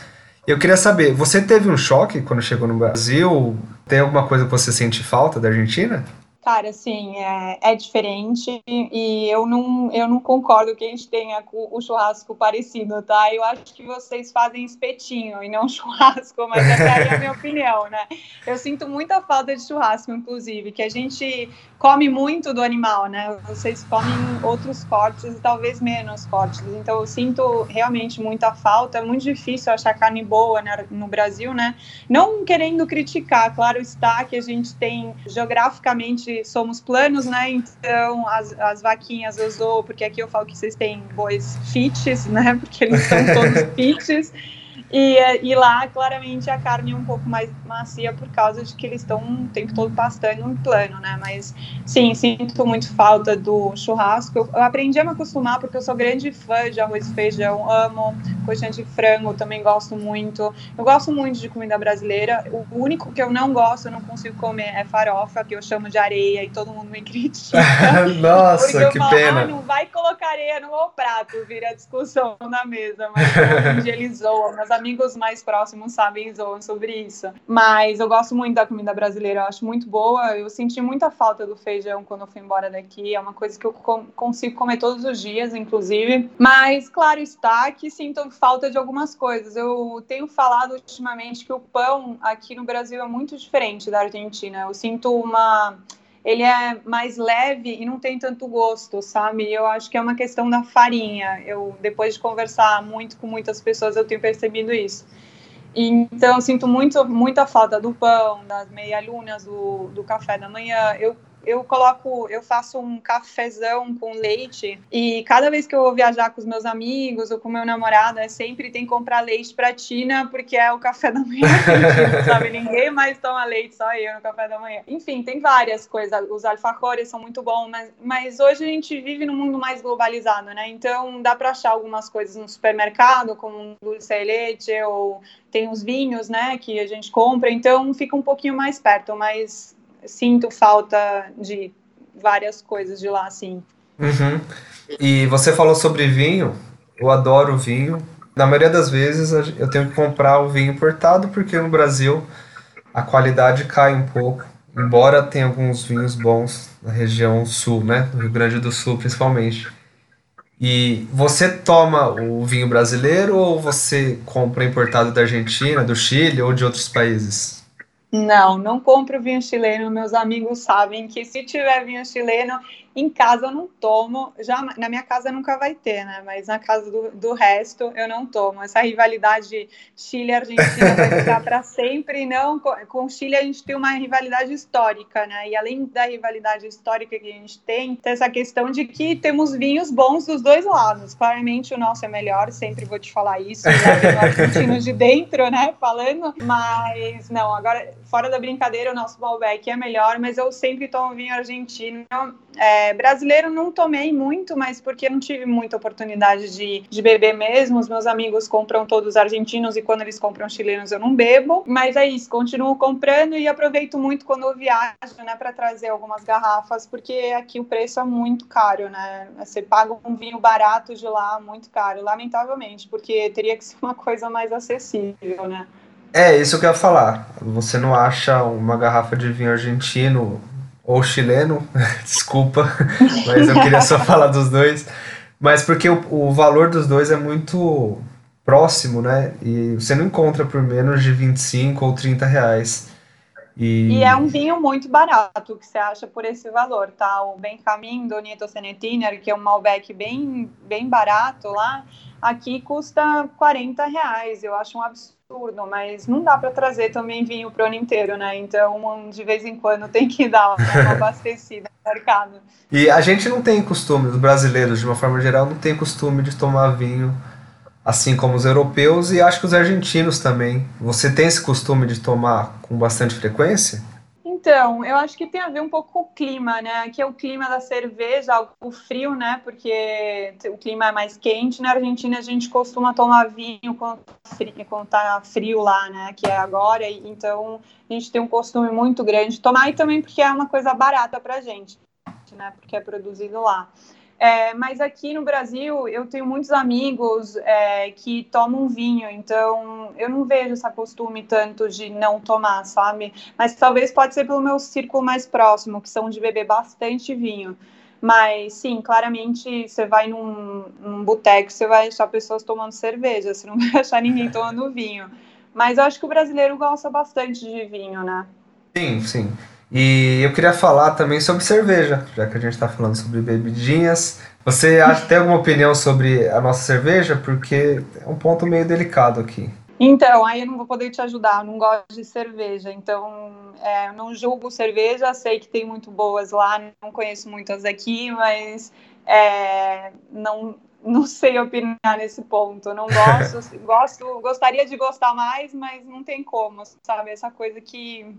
Eu queria saber, você teve um choque quando chegou no Brasil? Tem alguma coisa que você sente falta da Argentina? Cara, assim, é, é, diferente e eu não, eu não concordo que a gente tenha o churrasco parecido, tá? Eu acho que vocês fazem espetinho e não churrasco, mas essa é a minha opinião, né? Eu sinto muita falta de churrasco, inclusive, que a gente come muito do animal, né? Vocês comem outros cortes e talvez menos cortes. Então eu sinto realmente muita falta. É muito difícil achar carne boa né, no Brasil, né? Não querendo criticar, claro está que a gente tem geograficamente somos planos, né? Então, as, as vaquinhas eu usou, porque aqui eu falo que vocês têm bois fits, né? Porque eles são todos fits. E, e lá, claramente, a carne é um pouco mais macia por causa de que eles estão o tempo todo pastando em plano, né? Mas, sim, sinto muito falta do churrasco. Eu, eu, aprendi a me acostumar porque eu sou grande fã de arroz e feijão, amo coxinha de frango, também gosto muito. Eu gosto muito de comida brasileira. O único que eu não gosto, eu não consigo comer, é farofa, que eu chamo de areia e todo mundo me critica. Nossa, que falo, pena. Ah, não vai colocar areia no meu prato, vira discussão na mesa, mas hoje eles zoam. Meus amigos mais próximos sabem zoam sobre isso. Mas eu gosto muito da comida brasileira, eu acho muito boa. Eu senti muita falta do feijão quando eu fui embora daqui. É uma coisa que eu consigo comer todos os dias, inclusive. Mas, claro está que sinto falta de algumas coisas. Eu tenho falado ultimamente que o pão aqui no Brasil é muito diferente da Argentina. Eu sinto uma ele é mais leve e não tem tanto gosto, sabe? Eu acho que é uma questão da farinha. Eu depois de conversar muito com muitas pessoas, eu tenho percebido isso. Então, sinto muito, muita falta do pão, das meia-lunas, do, do café da manhã. Eu eu coloco, eu faço um cafezão com leite e cada vez que eu vou viajar com os meus amigos ou com meu namorado, é sempre tem que comprar leite pra Tina, porque é o café da manhã, sabe? Ninguém mais toma leite, só eu no café da manhã. Enfim, tem várias coisas. Os alfajores são muito bons, mas, mas hoje a gente vive num mundo mais globalizado, né? Então dá pra achar algumas coisas no supermercado, como um dulce de leite ou tem os vinhos, né, que a gente compra, então fica um pouquinho mais perto, mas sinto falta de várias coisas de lá, assim. Uhum. E você falou sobre vinho, eu adoro vinho. Na maioria das vezes eu tenho que comprar o vinho importado porque no Brasil a qualidade cai um pouco. Embora tenha alguns vinhos bons na região sul, né? No Rio Grande do Sul, principalmente. E você toma o vinho brasileiro ou você compra importado da Argentina, do Chile ou de outros países? Não, não compro vinho chileno. Meus amigos sabem que se tiver vinho chileno, em casa eu não tomo. Já na minha casa nunca vai ter, né? Mas na casa do, do resto eu não tomo. Essa rivalidade Chile-Argentina vai ficar para sempre. Não, com o Chile a gente tem uma rivalidade histórica, né? E além da rivalidade histórica que a gente tem, tem essa questão de que temos vinhos bons dos dois lados. Claramente o nosso é melhor, sempre vou te falar isso. Argentino de dentro, né? Falando, mas não. Agora fora da brincadeira, o nosso Malbec é melhor, mas eu sempre tomo vinho argentino. É, brasileiro não tomei muito, mas porque não tive muita oportunidade de, de beber mesmo. Os meus amigos compram todos argentinos e quando eles compram chilenos eu não bebo. Mas é isso, continuo comprando e aproveito muito quando eu viajo, né, para trazer algumas garrafas, porque aqui o preço é muito caro, né? Você paga um vinho barato de lá, muito caro, lamentavelmente, porque teria que ser uma coisa mais acessível, né? É, isso que eu ia falar. Você não acha uma garrafa de vinho argentino ou chileno, desculpa, mas eu queria só falar dos dois. Mas porque o, o valor dos dois é muito próximo, né? E você não encontra por menos de 25 ou 30 reais. E... e é um vinho muito barato que você acha por esse valor, tá? O Benjamin do Nieto Senetiner, que é um Malbec bem, bem barato lá, aqui custa 40 reais. Eu acho um absurdo, mas não dá para trazer também vinho para o ano inteiro, né? Então, de vez em quando tem que dar uma abastecida no mercado. E a gente não tem costume, os brasileiros, de uma forma geral, não tem costume de tomar vinho assim como os europeus e acho que os argentinos também. Você tem esse costume de tomar com bastante frequência? Então, eu acho que tem a ver um pouco com o clima, né? Aqui é o clima da cerveja, o frio, né? Porque o clima é mais quente. Na Argentina a gente costuma tomar vinho quando, quando tá frio lá, né? Que é agora. Então a gente tem um costume muito grande de tomar e também porque é uma coisa barata pra gente, né? Porque é produzido lá. É, mas aqui no Brasil eu tenho muitos amigos é, que tomam vinho, então eu não vejo esse costume tanto de não tomar, sabe? Mas talvez pode ser pelo meu círculo mais próximo, que são de beber bastante vinho. Mas sim, claramente você vai num, num boteco, você vai achar pessoas tomando cerveja, você não vai achar ninguém tomando vinho. Mas eu acho que o brasileiro gosta bastante de vinho, né? Sim, sim. E eu queria falar também sobre cerveja, já que a gente está falando sobre bebidinhas. Você tem alguma opinião sobre a nossa cerveja? Porque é um ponto meio delicado aqui. Então, aí eu não vou poder te ajudar, eu não gosto de cerveja, então é, eu não julgo cerveja, sei que tem muito boas lá, não conheço muitas aqui, mas é, não, não sei opinar nesse ponto, não gosto, gosto, gostaria de gostar mais, mas não tem como, sabe, essa coisa que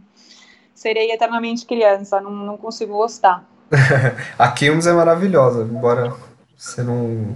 serei eternamente criança, não, não consigo gostar. a Quilmes é maravilhosa, embora você não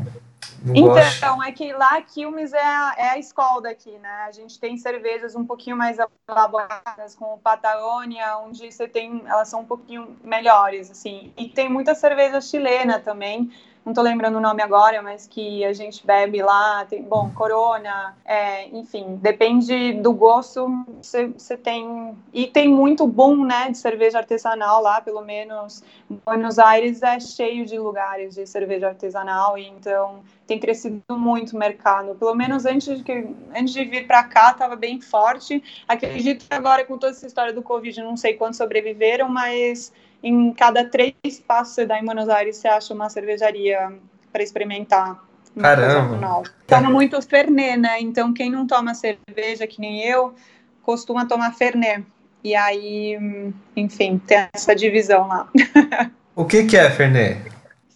não então, gosto. é que lá Quilmes é a, é a escola daqui, né? A gente tem cervejas um pouquinho mais elaboradas, como Patagônia, onde você tem, elas são um pouquinho melhores, assim. E tem muita cerveja chilena também, não tô lembrando o nome agora, mas que a gente bebe lá, tem, bom, Corona, é, enfim, depende do gosto, você tem, e tem muito boom, né, de cerveja artesanal lá, pelo menos Buenos Aires é cheio de lugares de cerveja artesanal, e então tem crescido muito o mercado, pelo menos antes de, que, antes de vir para cá estava bem forte, acredito que agora com toda essa história do Covid, não sei quantos sobreviveram, mas em cada três passos você dá em Buenos Aires, você acha uma cervejaria para experimentar. Caramba! Toma muito Fernet, né? Então, quem não toma cerveja, que nem eu, costuma tomar Fernet. E aí, enfim, tem essa divisão lá. O que, que é Fernet?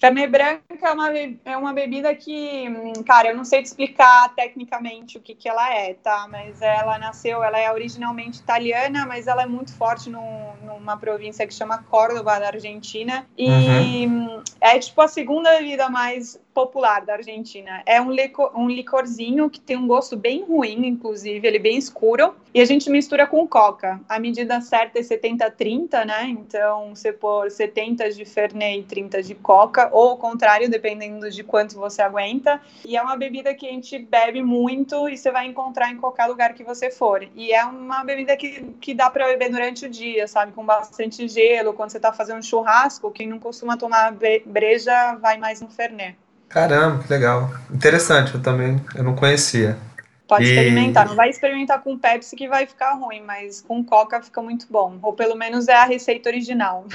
Fernet branca é uma, é uma bebida que, cara, eu não sei te explicar tecnicamente o que, que ela é, tá? Mas ela nasceu, ela é originalmente italiana, mas ela é muito forte no, numa província que chama Córdoba, da Argentina. E uhum. é tipo a segunda bebida mais popular da Argentina. É um, licor, um licorzinho que tem um gosto bem ruim, inclusive, ele é bem escuro. E a gente mistura com coca. A medida certa é 70-30, né? Então, você pôr 70 de Fernet e 30 de coca, ou o contrário, dependendo de quanto você aguenta. E é uma bebida que a gente bebe muito e você vai encontrar em qualquer lugar que você for. E é uma bebida que, que dá para beber durante o dia, sabe? Com bastante gelo. Quando você está fazendo churrasco, quem não costuma tomar breja vai mais no Fernet. Caramba, que legal. Interessante, eu também eu não conhecia. Pode e... experimentar. Não vai experimentar com Pepsi que vai ficar ruim, mas com Coca fica muito bom. Ou pelo menos é a receita original.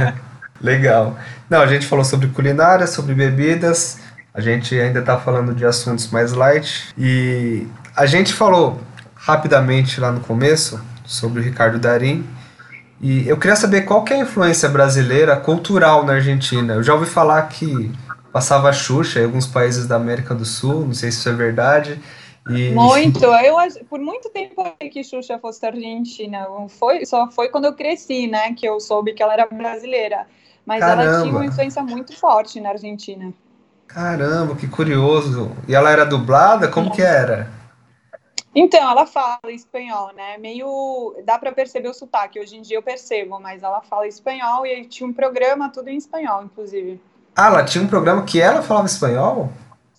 legal. Não, a gente falou sobre culinária, sobre bebidas. A gente ainda está falando de assuntos mais light. E a gente falou rapidamente lá no começo sobre o Ricardo Darim. E eu queria saber qual que é a influência brasileira cultural na Argentina. Eu já ouvi falar que passava Xuxa em alguns países da América do Sul, não sei se isso é verdade. E... Muito, eu por muito tempo que Xuxa fosse da Argentina, foi, só foi quando eu cresci, né, que eu soube que ela era brasileira, mas Caramba. ela tinha uma influência muito forte na Argentina. Caramba, que curioso. E ela era dublada? Como que era? Então, ela fala espanhol, né? Meio. dá para perceber o sotaque. Hoje em dia eu percebo, mas ela fala espanhol e tinha um programa tudo em espanhol, inclusive. Ah, ela tinha um programa que ela falava espanhol?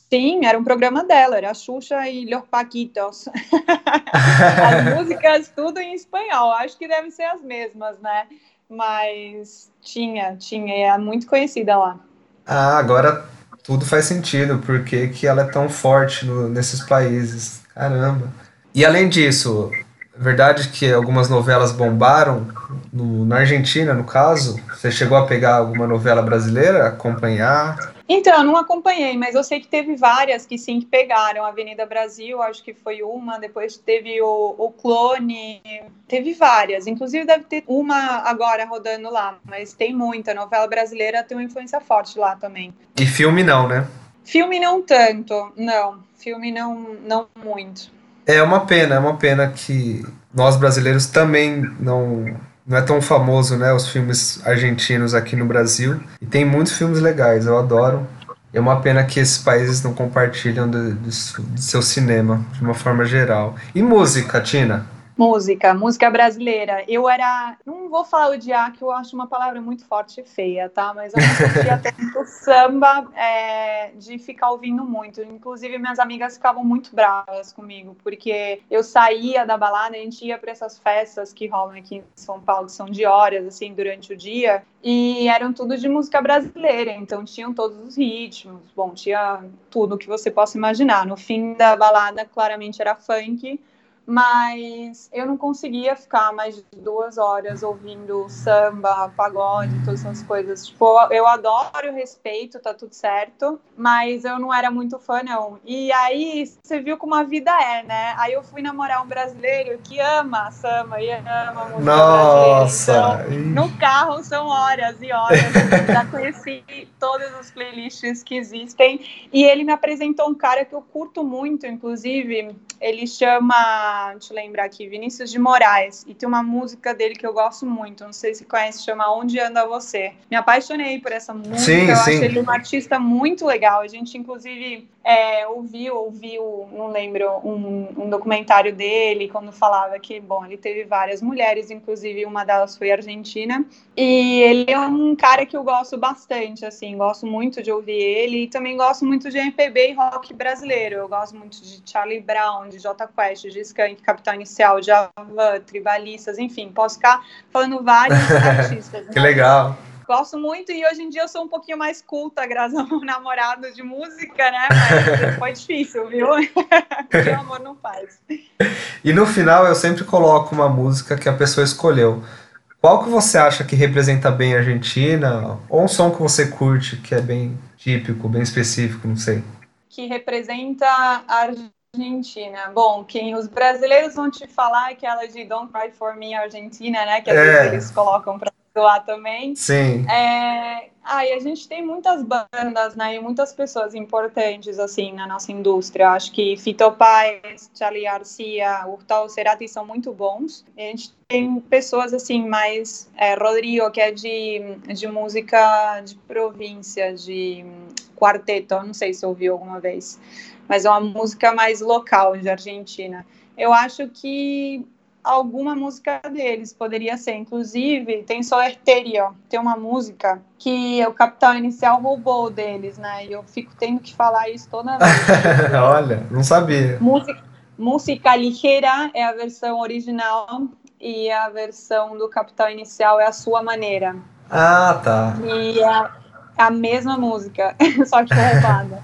Sim, era um programa dela, era a Xuxa e Los Paquitos. as músicas tudo em espanhol, acho que devem ser as mesmas, né? Mas tinha, tinha, é muito conhecida lá. Ah, agora tudo faz sentido, porque que ela é tão forte no, nesses países. Caramba. E além disso, verdade que algumas novelas bombaram no, na Argentina, no caso. Você chegou a pegar alguma novela brasileira, acompanhar? Então, eu não acompanhei, mas eu sei que teve várias que sim que pegaram. Avenida Brasil, acho que foi uma. Depois teve o, o Clone. Teve várias. Inclusive deve ter uma agora rodando lá, mas tem muita. novela brasileira tem uma influência forte lá também. E filme não, né? Filme não tanto, não. Filme não, não muito. É uma pena, é uma pena que nós brasileiros também não não é tão famoso, né, os filmes argentinos aqui no Brasil. E tem muitos filmes legais, eu adoro. É uma pena que esses países não compartilham do, seu cinema de uma forma geral. E música, Tina? Música, música brasileira. Eu era, não vou falar odiar, que eu acho uma palavra muito forte e feia, tá? Mas eu não sentia tanto samba é, de ficar ouvindo muito. Inclusive, minhas amigas ficavam muito bravas comigo, porque eu saía da balada, a gente ia para essas festas que rolam aqui em São Paulo, que são de horas, assim, durante o dia, e eram tudo de música brasileira, então tinham todos os ritmos, bom, tinha tudo que você possa imaginar. No fim da balada, claramente era funk, mas eu não conseguia ficar mais de duas horas ouvindo samba, pagode, todas essas coisas. Tipo, eu adoro, respeito, tá tudo certo, mas eu não era muito fã, não. E aí, você viu como a vida é, né? Aí eu fui namorar um brasileiro que ama samba e ama música Nossa! Então, no carro são horas e horas. Já conheci todas as playlists que existem. E ele me apresentou um cara que eu curto muito, inclusive, ele chama eu lembrar aqui, Vinícius de Moraes, e tem uma música dele que eu gosto muito, não sei se conhece, chama Onde Anda Você. Me apaixonei por essa música, sim, eu sim. acho ele um artista muito legal. A gente, inclusive, é, ouviu, ouviu, não lembro, um, um, documentário dele, quando falava que, bom, ele teve várias mulheres, inclusive uma delas foi argentina, e ele é um cara que eu gosto bastante, assim, gosto muito de ouvir ele, e também gosto muito de MPB e rock brasileiro, eu gosto muito de Charlie Brown, de J Quest, de Skank, Capital Inicial, Java, Tribalistas, enfim, posso ficar falando vários artistas. que né? legal! Gosto muito e hoje em dia eu sou um pouquinho mais culta, graças ao namorado de música, né? Mas foi difícil, viu? o amor não faz. E no final eu sempre coloco uma música que a pessoa escolheu. Qual que você acha que representa bem a Argentina? Ou um som que você curte, que é bem típico, bem específico, não sei. Que representa a Argentina. Bom, quem os brasileiros vão te falar é aquela de Don't Cry For Me Argentina, né? Que às É. vezes eles colocam pra doar também. Sim. É, ah, e a gente tem muitas bandas, né, e muitas pessoas importantes, assim, na nossa indústria. Acho que Fito Páez, Charlie Garcia, Gustavo Cerati são muito bons. E a gente tem pessoas, assim, mais... É, Rodrigo, que é de, de música de província, de quarteto, não sei se ouviu alguma vez, mas é uma música mais local, de Argentina. Eu acho que alguma música deles poderia ser. Inclusive, tem Solerterio, tem uma música que o Capital Inicial roubou deles, né? E eu fico tendo que falar isso toda vez. Olha, não sabia. música, música Ligeira é a versão original e a versão do Capital Inicial é a sua maneira. Ah, tá. E é a mesma música, só que roubada.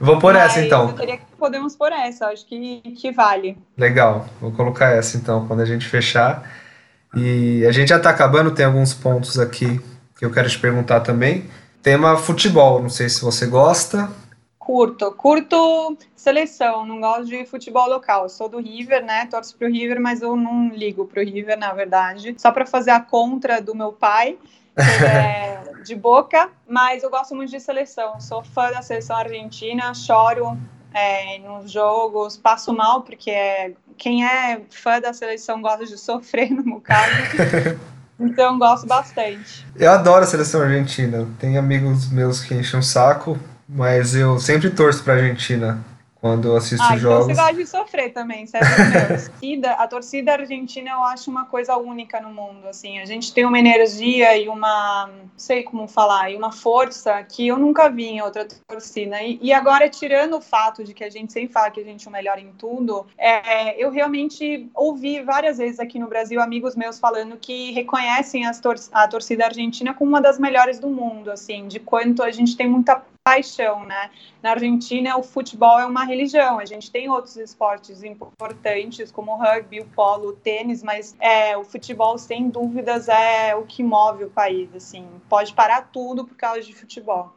Vou por essa então. Eu teria que podemos por essa, acho que, que vale. Legal, vou colocar essa então quando a gente fechar. E a gente já tá acabando, tem alguns pontos aqui que eu quero te perguntar também. Tema futebol, não sei se você gosta. Curto, curto seleção, não gosto de futebol local. Sou do River, né? Torço pro River, mas eu não ligo pro River, na verdade. Só para fazer a contra do meu pai, é de boca, mas eu gosto muito de seleção. Sou fã da seleção argentina, choro é, nos jogos, passo mal, porque é, quem é fã da seleção gosta de sofrer, no caso. Então, gosto bastante. Eu adoro a seleção argentina. Tem amigos meus que enchem o saco, mas eu sempre torço pra Argentina quando eu assisto Ah, então jogos. você gosta de sofrer também, certo? Meu, a, torcida, a torcida argentina eu acho uma coisa única no mundo, assim, a gente tem uma energia e uma, não sei como falar, e uma força que eu nunca vi em outra torcida, e, e agora tirando o fato de que a gente sempre fala que a gente é o melhor em tudo, é, eu realmente ouvi várias vezes aqui no Brasil amigos meus falando que reconhecem tor a torcida argentina como uma das melhores do mundo, assim, de quanto a gente tem muita paixão, né? Na Argentina, o futebol é uma religião. A gente tem outros esportes importantes, como o rugby, o polo, o tênis, mas é, o futebol, sem dúvidas, é o que move o país. Assim, pode parar tudo por causa de futebol.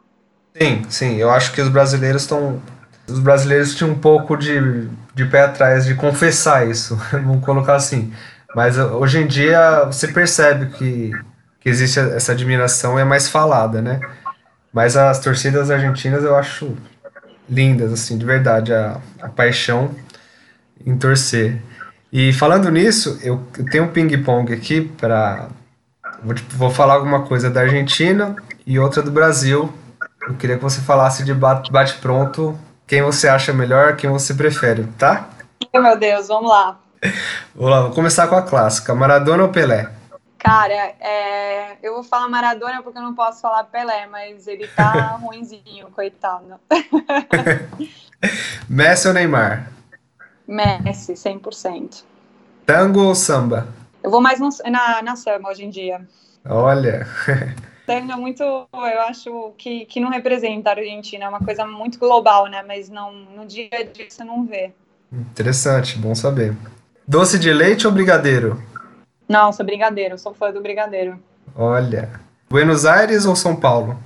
Sim, sim. Eu acho que os brasileiros estão. Os brasileiros tinham um pouco de, de pé atrás de confessar isso, vamos colocar assim. Mas hoje em dia você percebe que, que existe essa admiração e é mais falada, né? Mas as torcidas argentinas eu acho lindas, assim, de verdade, a, a paixão em torcer. E falando nisso, eu, eu tenho um ping-pong aqui para. Vou, vou falar alguma coisa da Argentina e outra do Brasil. Eu queria que você falasse de bate- bate-pronto quem você acha melhor, quem você prefere, tá? Meu Deus, vamos lá. Vamos lá, vou começar com a clássica. Maradona ou Pelé? Cara, é, eu vou falar Maradona porque eu não posso falar Pelé, mas ele tá ruinzinho, coitado. Messi ou Neymar? Messi, 100%. Tango ou samba? Eu vou mais no- na, na samba hoje em dia. Olha, Tango é muito, eu acho que, que não representa a Argentina, é uma coisa muito global, né? Mas não, no dia a dia você não vê. interessante, bom saber. Doce de leite ou brigadeiro? Não, sou brigadeiro, sou fã do brigadeiro. Olha. Buenos Aires ou São Paulo?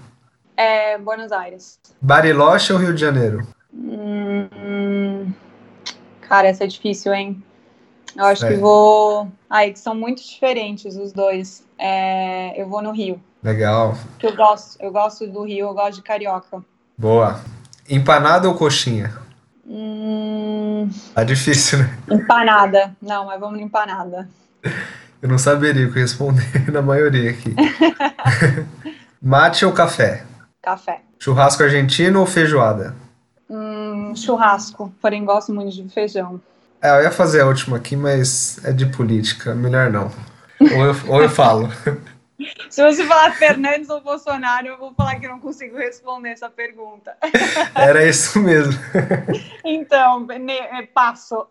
É Buenos Aires. Bariloche ou Rio de Janeiro? Hum, cara, essa é difícil, hein? Eu acho que É. vou. Ai, que são muito diferentes os dois. É, eu vou no Rio. Legal. Que eu gosto, eu gosto do Rio, eu gosto de carioca. Boa. Empanada ou coxinha? Hum, Tá difícil, né? empanada. Não, mas vamos no empanada. Eu não saberia o que responder na maioria aqui. Mate ou café? Café. Churrasco argentino ou feijoada? Hum, churrasco. Porém, gosto muito de feijão. É, eu ia fazer a última aqui, mas é de política, melhor não. Ou eu, ou eu falo. Se você falar Fernandes ou Bolsonaro, eu vou falar que não consigo responder essa pergunta. Era isso mesmo. Então, passo.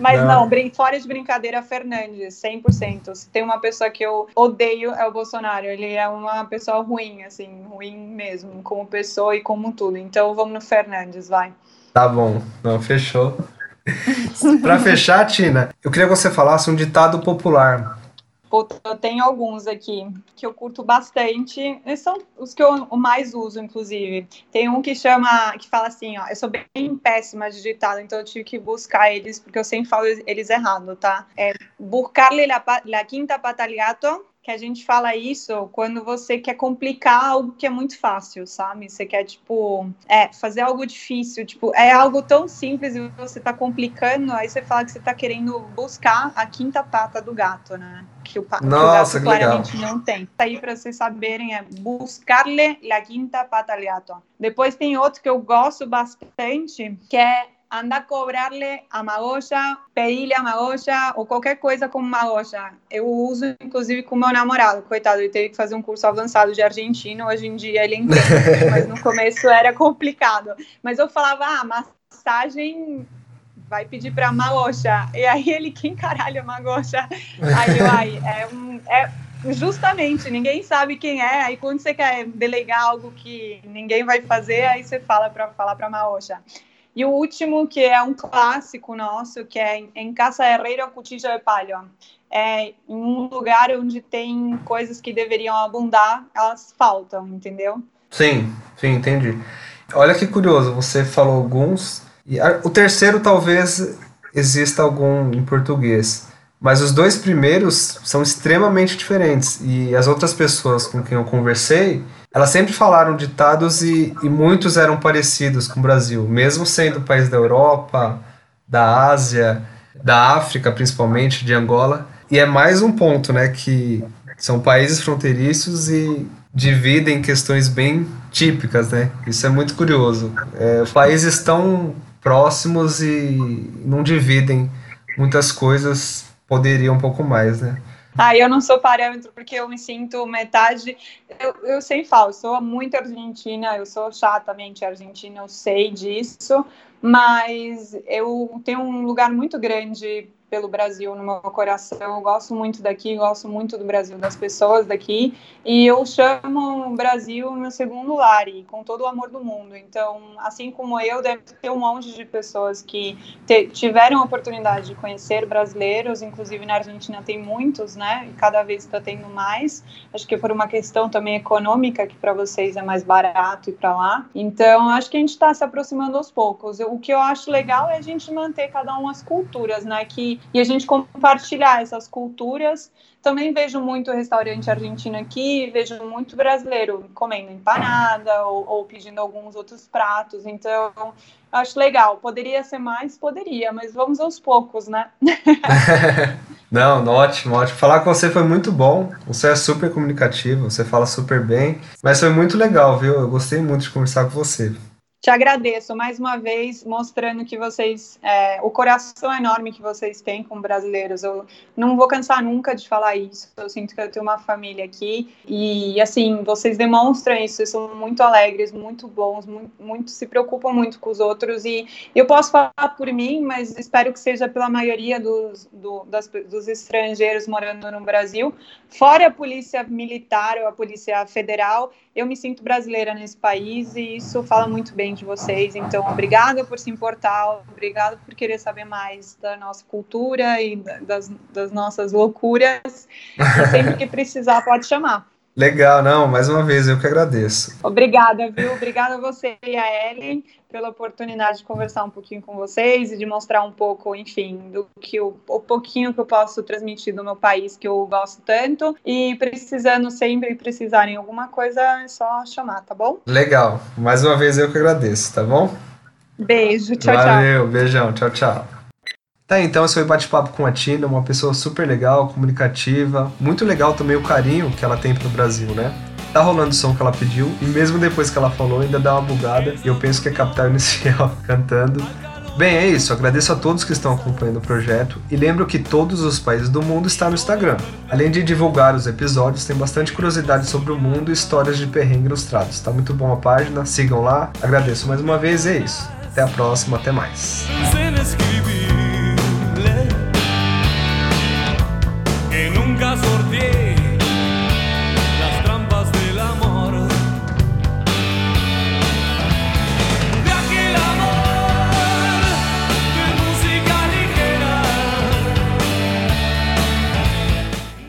Mas Não. não, brin- fora de brincadeira, Fernandes, 100%. Se tem uma pessoa que eu odeio, é o Bolsonaro. Ele é uma pessoa ruim, assim, ruim mesmo, como pessoa e como tudo. Então vamos no Fernandes, vai. Tá bom, não, fechou. Pra fechar, Tina, eu queria que você falasse um ditado popular. Puta, eu tenho alguns aqui que eu curto bastante. Esses são os que eu mais uso, inclusive. Tem um que chama, que fala assim, ó. Eu sou bem péssima de ditado, então eu tive que buscar eles, porque eu sempre falo eles errado, tá? É buscarle la, la quinta pata al gato, que a gente fala isso quando você quer complicar algo que é muito fácil, sabe? Você quer, tipo, é, fazer algo difícil, tipo, é algo tão simples e você tá complicando, aí você fala que você tá querendo buscar a quinta pata do gato, né? Que o, pa- que o Nossa, gato que legal. claramente não tem. Aí para vocês saberem é buscarle la quinta pata al gato. Depois tem outro que eu gosto bastante, que é anda a cobrarle a magoja, pedirle a magoja ou qualquer coisa como magoja. Eu uso inclusive com meu namorado, coitado, ele teve que fazer um curso avançado de argentino, hoje em dia ele entende, mas no começo era complicado. Mas eu falava, ah, massagem vai pedir para magoja. E aí ele, quem caralho é magoja? Aí eu, ai, é um. É, Justamente, ninguém sabe quem é. Aí quando você quer delegar algo que ninguém vai fazer, aí você fala para falar para Maoja. E o último, que é um clássico nosso, que é em Casa Herrera, Cuchillo de Palha. É um lugar onde tem coisas que deveriam abundar, elas faltam, entendeu? Sim, sim, entendi. Olha que curioso, você falou alguns. E o terceiro talvez exista algum em português. Mas os dois primeiros são extremamente diferentes. E as outras pessoas com quem eu conversei, elas sempre falaram ditados e, e muitos eram parecidos com o Brasil, mesmo sendo país da Europa, da Ásia, da África, principalmente, de Angola. E é mais um ponto, né, que são países fronteiriços e dividem questões bem típicas, né? Isso é muito curioso. É, países tão próximos e não dividem muitas coisas, poderiam um pouco mais, né? Ah, eu não sou parâmetro porque eu me sinto metade. Eu, eu sei falo, eu sou muito argentina, eu sou chatamente argentina, eu sei disso, mas eu tenho um lugar muito grande pelo Brasil no meu coração. Eu gosto muito daqui, gosto muito do Brasil, das pessoas daqui, e eu chamo o Brasil meu segundo lar, e com todo o amor do mundo. Então, assim como eu, deve ter um monte de pessoas que tiveram a oportunidade de conhecer brasileiros, inclusive na Argentina tem muitos, né? E cada vez está tendo mais. Acho que por uma questão também econômica, que para vocês é mais barato ir para lá. Então, acho que a gente está se aproximando aos poucos. O que eu acho legal é a gente manter cada um as culturas, né? Que, e a gente compartilhar essas culturas. Também vejo muito restaurante argentino aqui, vejo muito brasileiro comendo empanada ou, ou pedindo alguns outros pratos. Então, acho legal. Poderia ser mais? Poderia, mas vamos aos poucos, né? Não, não, ótimo, ótimo. Falar com você foi muito bom. Você é super comunicativo, você fala super bem. Mas foi muito legal, viu? Eu gostei muito de conversar com você. Te agradeço mais uma vez, mostrando que vocês, é, o coração enorme que vocês têm com brasileiros. Eu não vou cansar nunca de falar isso. Eu sinto que eu tenho uma família aqui e, assim, vocês demonstram isso. Vocês são muito alegres, muito bons, muito, muito se preocupam muito com os outros. E eu posso falar por mim, mas espero que seja pela maioria dos, do, das, dos estrangeiros morando no Brasil. Fora a polícia militar ou a polícia federal, eu me sinto brasileira nesse país e isso fala muito bem de vocês. Então, obrigada por se importar, obrigada por querer saber mais da nossa cultura e das, das nossas loucuras. E sempre que precisar, pode chamar. Legal, não, mais uma vez eu que agradeço. Obrigada, viu? Obrigada a você e a Ellen pela oportunidade de conversar um pouquinho com vocês e de mostrar um pouco, enfim, do que o, o pouquinho que eu posso transmitir do meu país que eu gosto tanto. E precisando sempre precisarem alguma coisa, é só chamar, tá bom? Legal. Mais uma vez eu que agradeço, tá bom? Beijo, tchau, Valeu, tchau. Valeu, beijão, tchau, tchau. Tá, então esse foi bate-papo com a Tina, uma pessoa super legal, comunicativa. Muito legal também o carinho que ela tem pro Brasil, né? Tá rolando o som que ela pediu, e mesmo depois que ela falou, ainda dá uma bugada, e eu penso que é Capital Inicial cantando. Bem, é isso. Agradeço a todos que estão acompanhando o projeto e lembro que todos os países do mundo estão no Instagram. Além de divulgar os episódios, tem bastante curiosidade sobre o mundo e histórias de perrengue ilustrados. Tá muito bom a página, sigam lá. Agradeço mais uma vez, é isso. Até a próxima, até mais.